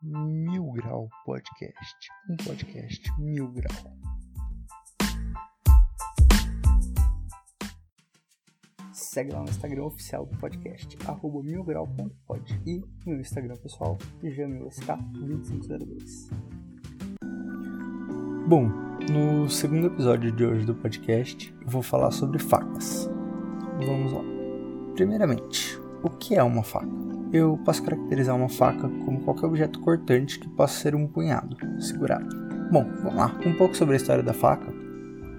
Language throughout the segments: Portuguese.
Mil Grau Podcast, um podcast mil grau. Segue lá no Instagram oficial do podcast, arroba milgrau.pod e no Instagram pessoal, jamilsk2502. Bom, no segundo episódio de hoje do podcast, eu vou falar sobre facas. Vamos lá. Primeiramente, o que é uma faca? Eu posso caracterizar uma faca como qualquer objeto cortante que possa ser um punhado, segurado. Bom, vamos lá. Um pouco sobre a história da faca.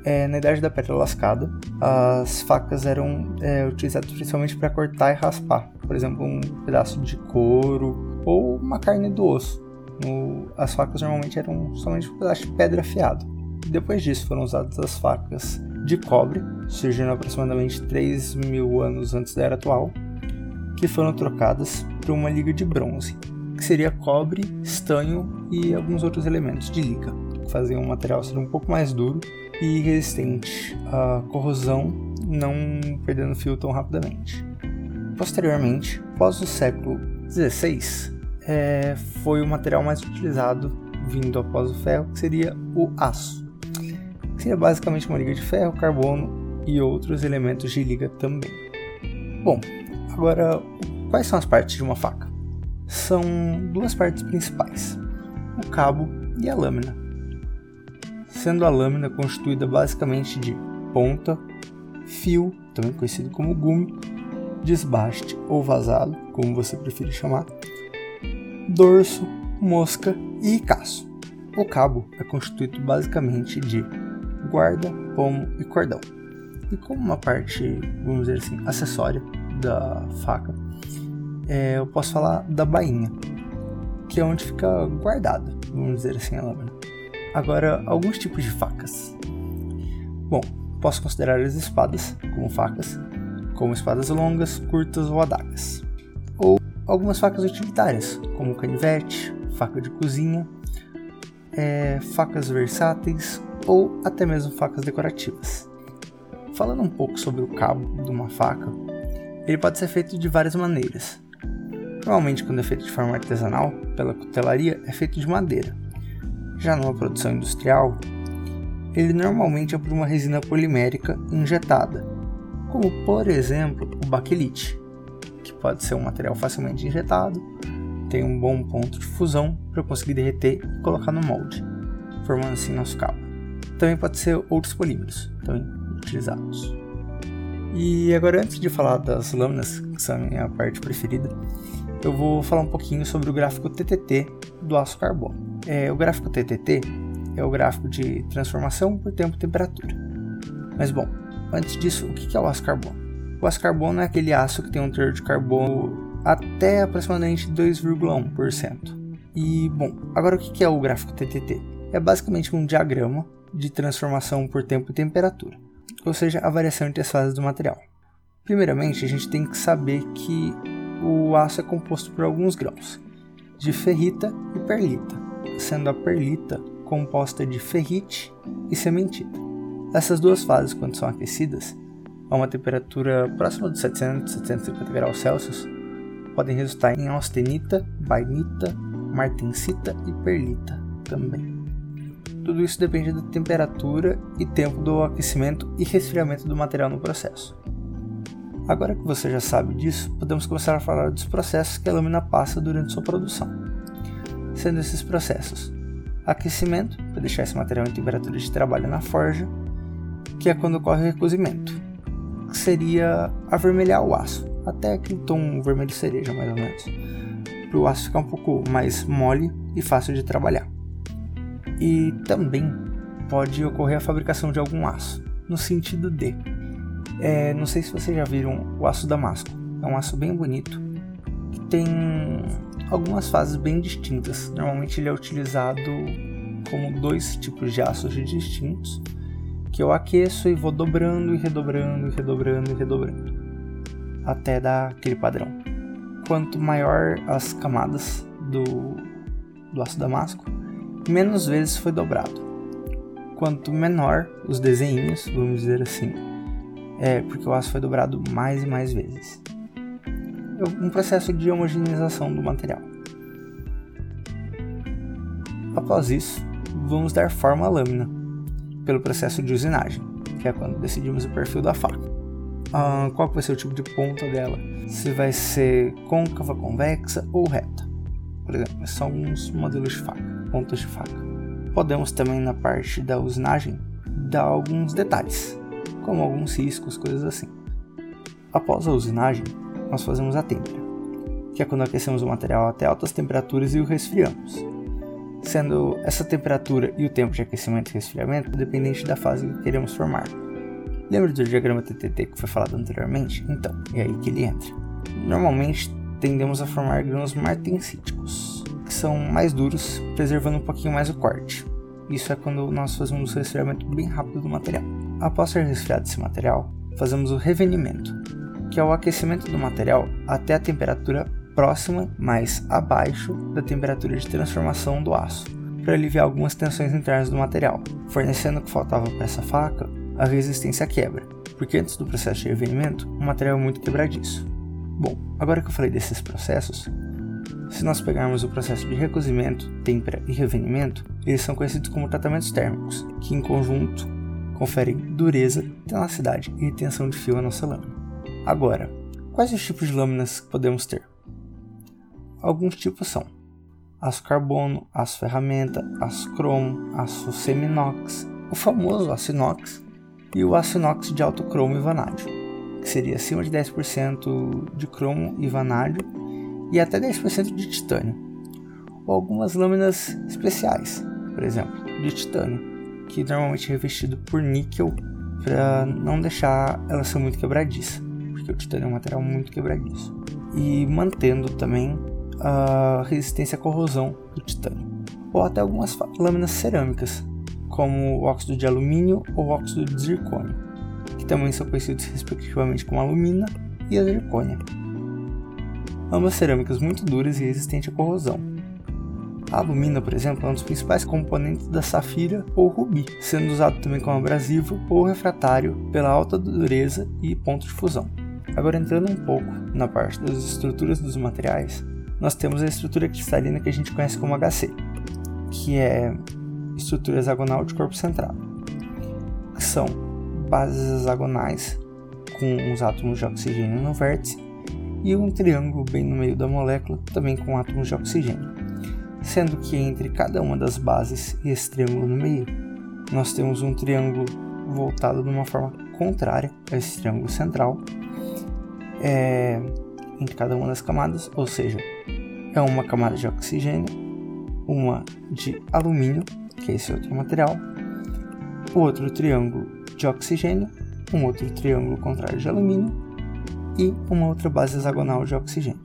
É, na Idade da Pedra Lascada, as facas eram é, utilizadas principalmente para cortar e raspar. Por exemplo, um pedaço de couro ou uma carne do osso. No, as facas normalmente eram somente um pedaço de pedra afiado. Depois disso foram usadas as facas de cobre, surgindo aproximadamente 3 mil anos antes da era atual, que foram trocadas por uma liga de bronze, que seria cobre, estanho e alguns outros elementos de liga, que faziam o material ser um pouco mais duro e resistente à corrosão, não perdendo fio tão rapidamente. Posteriormente, após o século XVI, é, foi o material mais utilizado vindo após o ferro, que seria o aço, que seria basicamente uma liga de ferro, carbono e outros elementos de liga também. Bom, agora quais são as partes de uma faca? São duas partes principais: o cabo e a lâmina. Sendo a lâmina constituída basicamente de ponta, fio, também conhecido como gume, desbaste ou vazado, como você preferir chamar, dorso, mosca e caço. O cabo é constituído basicamente de guarda, pomo e cordão. E como uma parte, vamos dizer assim, acessória da faca, é, eu posso falar da bainha, que é onde fica guardada, vamos dizer assim, a lâmina. Agora, alguns tipos de facas. Bom, posso considerar as espadas como facas, como espadas longas, curtas ou adagas. Ou algumas facas utilitárias, como canivete, faca de cozinha, é, facas versáteis ou até mesmo facas decorativas. Falando um pouco sobre o cabo de uma faca, ele pode ser feito de várias maneiras. Normalmente, quando é feito de forma artesanal, pela cutelaria, é feito de madeira. Já numa produção industrial, ele normalmente é por uma resina polimérica injetada, como por exemplo o baquelite, que pode ser um material facilmente injetado, tem um bom ponto de fusão para conseguir derreter e colocar no molde, formando assim nosso cabo. Também pode ser outros polímeros também utilizados. E agora antes de falar das lâminas, que são a minha parte preferida, eu vou falar um pouquinho sobre o gráfico TTT do aço carbono. É, o gráfico TTT é o gráfico de transformação por tempo e temperatura. Mas bom, antes disso, o que é o aço carbono? O aço carbono é aquele aço que tem um teor de carbono até aproximadamente 2,1%. E bom, agora o que é o gráfico TTT? É basicamente um diagrama de transformação por tempo e temperatura, ou seja, a variação entre as fases do material. Primeiramente, a gente tem que saber que o aço é composto por alguns grãos, de ferrita e perlita, sendo a perlita composta de ferrite e cementita. Essas duas fases, quando são aquecidas, a uma temperatura próxima de 700 750 graus Celsius, podem resultar em austenita, bainita, martensita e perlita também. Tudo isso depende da temperatura e tempo do aquecimento e resfriamento do material no processo. Agora que você já sabe disso, podemos começar a falar dos processos que a lâmina passa durante sua produção. Sendo esses processos: aquecimento, para deixar esse material em temperatura de trabalho na forja, que é quando ocorre o recozimento, que seria avermelhar o aço, até aquele tom vermelho cereja mais ou menos, para o aço ficar um pouco mais mole e fácil de trabalhar. E também pode ocorrer a fabricação de algum aço, no sentido de é, não sei se vocês já viram o aço damasco. É um aço bem bonito que tem algumas fases bem distintas. Normalmente ele é utilizado como dois tipos de aços distintos que eu aqueço e vou dobrando e redobrando e redobrando e redobrando até dar aquele padrão. Quanto maior as camadas do, do aço damasco, menos vezes foi dobrado. Quanto menor os desenhos, vamos dizer assim, é porque o aço foi dobrado mais e mais vezes. É um processo de homogeneização do material. Após isso, vamos dar forma à lâmina pelo processo de usinagem, que é quando decidimos o perfil da faca. Ah, qual vai ser o tipo de ponta dela? Se vai ser côncava, convexa ou reta. Por exemplo, são alguns modelos de faca, pontas de faca. Podemos também na parte da usinagem dar alguns detalhes, como alguns riscos, coisas assim. Após a usinagem, nós fazemos a têmpera, que é quando aquecemos o material até altas temperaturas e o resfriamos sendo essa temperatura e o tempo de aquecimento e resfriamento dependente da fase que queremos formar. Lembra do diagrama TTT que foi falado anteriormente? Então, é aí que ele entra. Normalmente tendemos a formar grãos martensíticos, que são mais duros, preservando um pouquinho mais o corte. Isso é quando nós fazemos o resfriamento bem rápido do material. Após ser resfriado esse material, fazemos o revenimento, que é o aquecimento do material até a temperatura próxima, mas abaixo da temperatura de transformação do aço, para aliviar algumas tensões internas do material, fornecendo o que faltava para essa faca, a resistência à quebra, porque antes do processo de revenimento, o material é muito quebradiço. Bom, agora que eu falei desses processos, se nós pegarmos o processo de recozimento, têmpera e revenimento, eles são conhecidos como tratamentos térmicos, que em conjunto conferem dureza, tenacidade e retenção de fio à nossa lâmina. Agora, quais os tipos de lâminas podemos ter? Alguns tipos são aço carbono, aço ferramenta, aço cromo, aço seminox, o famoso aço inox e o aço inox de alto cromo e vanádio, que seria acima de 10% de cromo e vanádio e até 10% de titânio, ou algumas lâminas especiais, por exemplo, de titânio, que normalmente é revestido por níquel para não deixar ela ser muito quebradiça, porque o titânio é um material muito quebradiço, e mantendo também a resistência à corrosão do titânio, ou até algumas lâminas cerâmicas, como o óxido de alumínio ou óxido de zircônio, que também são conhecidos respectivamente como alumina e a zircônia. Ambas cerâmicas muito duras e resistentes à corrosão. A alumina, por exemplo, é um dos principais componentes da safira ou rubi, sendo usado também como abrasivo ou refratário pela alta dureza e ponto de fusão. Agora entrando um pouco na parte das estruturas dos materiais, nós temos a estrutura cristalina que a gente conhece como HC, que é estrutura hexagonal de corpo centrado, são bases hexagonais com os átomos de oxigênio no vértice e um triângulo bem no meio da molécula, também com átomos de oxigênio, sendo que entre cada uma das bases e esse triângulo no meio, nós temos um triângulo voltado de uma forma contrária a esse triângulo central, é, entre cada uma das camadas, ou seja, é uma camada de oxigênio, uma de alumínio, que é esse outro material, outro triângulo de oxigênio, um outro triângulo contrário de alumínio e uma outra base hexagonal de oxigênio.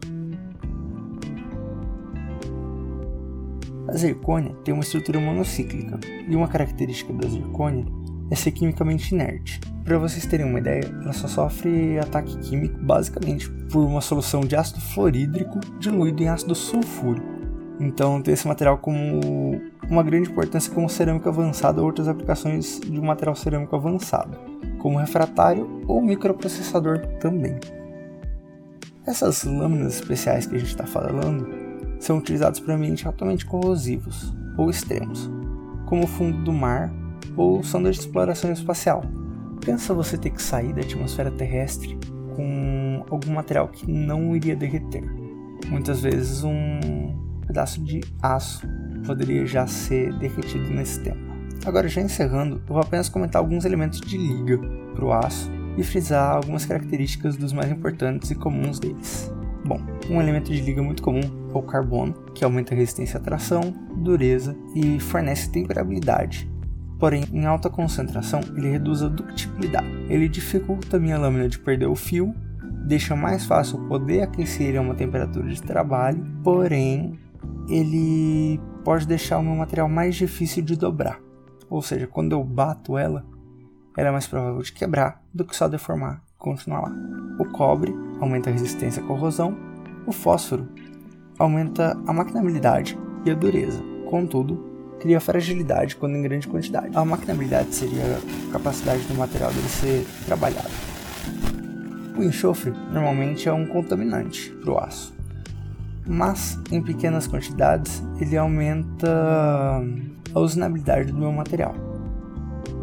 A zircônia tem uma estrutura monocíclica e uma característica da zircônia é ser quimicamente inerte, para vocês terem uma ideia, ela só sofre ataque químico basicamente por uma solução de ácido fluorídrico diluído em ácido sulfúrico. Então tem esse material como uma grande importância como cerâmica avançada ou outras aplicações de um material cerâmico avançado, como refratário ou microprocessador também. Essas lâminas especiais que a gente está falando são utilizadas para ambientes altamente corrosivos ou extremos, como o fundo do mar ou sondas de exploração espacial, Pensa você ter que sair da atmosfera terrestre com algum material que não iria derreter. Muitas vezes um pedaço de aço poderia já ser derretido nesse tempo. Agora, já encerrando, eu vou apenas comentar alguns elementos de liga para o aço e frisar algumas características dos mais importantes e comuns deles. Bom, um elemento de liga muito comum é o carbono, que aumenta a resistência à tração, dureza e fornece temperabilidade, Porém, em alta concentração, ele reduz a ductibilidade. Ele dificulta a minha lâmina de perder o fio, deixa mais fácil poder aquecer ele a uma temperatura de trabalho, porém, ele pode deixar o meu material mais difícil de dobrar. Ou seja, quando eu bato ela, ela é mais provável de quebrar do que só deformar e continuar lá. O cobre aumenta a resistência à corrosão, o fósforo aumenta a maquinabilidade e a dureza. Contudo, cria fragilidade quando em grande quantidade. A maquinabilidade seria a capacidade do material dele ser trabalhado. O enxofre normalmente é um contaminante para o aço, mas em pequenas quantidades ele aumenta a usinabilidade do meu material.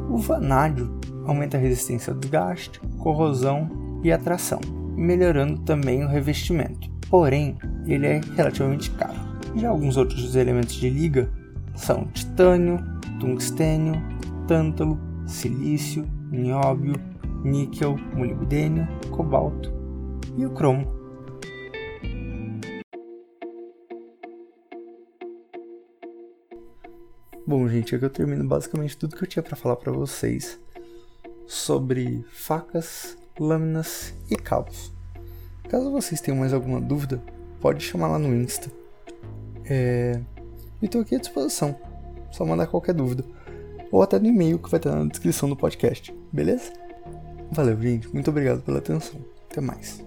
O vanádio aumenta a resistência ao desgaste, corrosão e atração, melhorando também o revestimento. Porém, ele é relativamente caro. Já alguns outros elementos de liga são titânio, tungstênio, tântalo, silício, nióbio, níquel, molibdênio, cobalto e o cromo. Bom, gente, aqui eu termino basicamente tudo que eu tinha para falar para vocês sobre facas, lâminas e cabos. Caso vocês tenham mais alguma dúvida, pode chamar lá no Insta. É... E estou aqui à disposição. Só mandar qualquer dúvida. Ou até no e-mail que vai estar na descrição do podcast, beleza? Valeu, gente. Muito obrigado pela atenção. Até mais.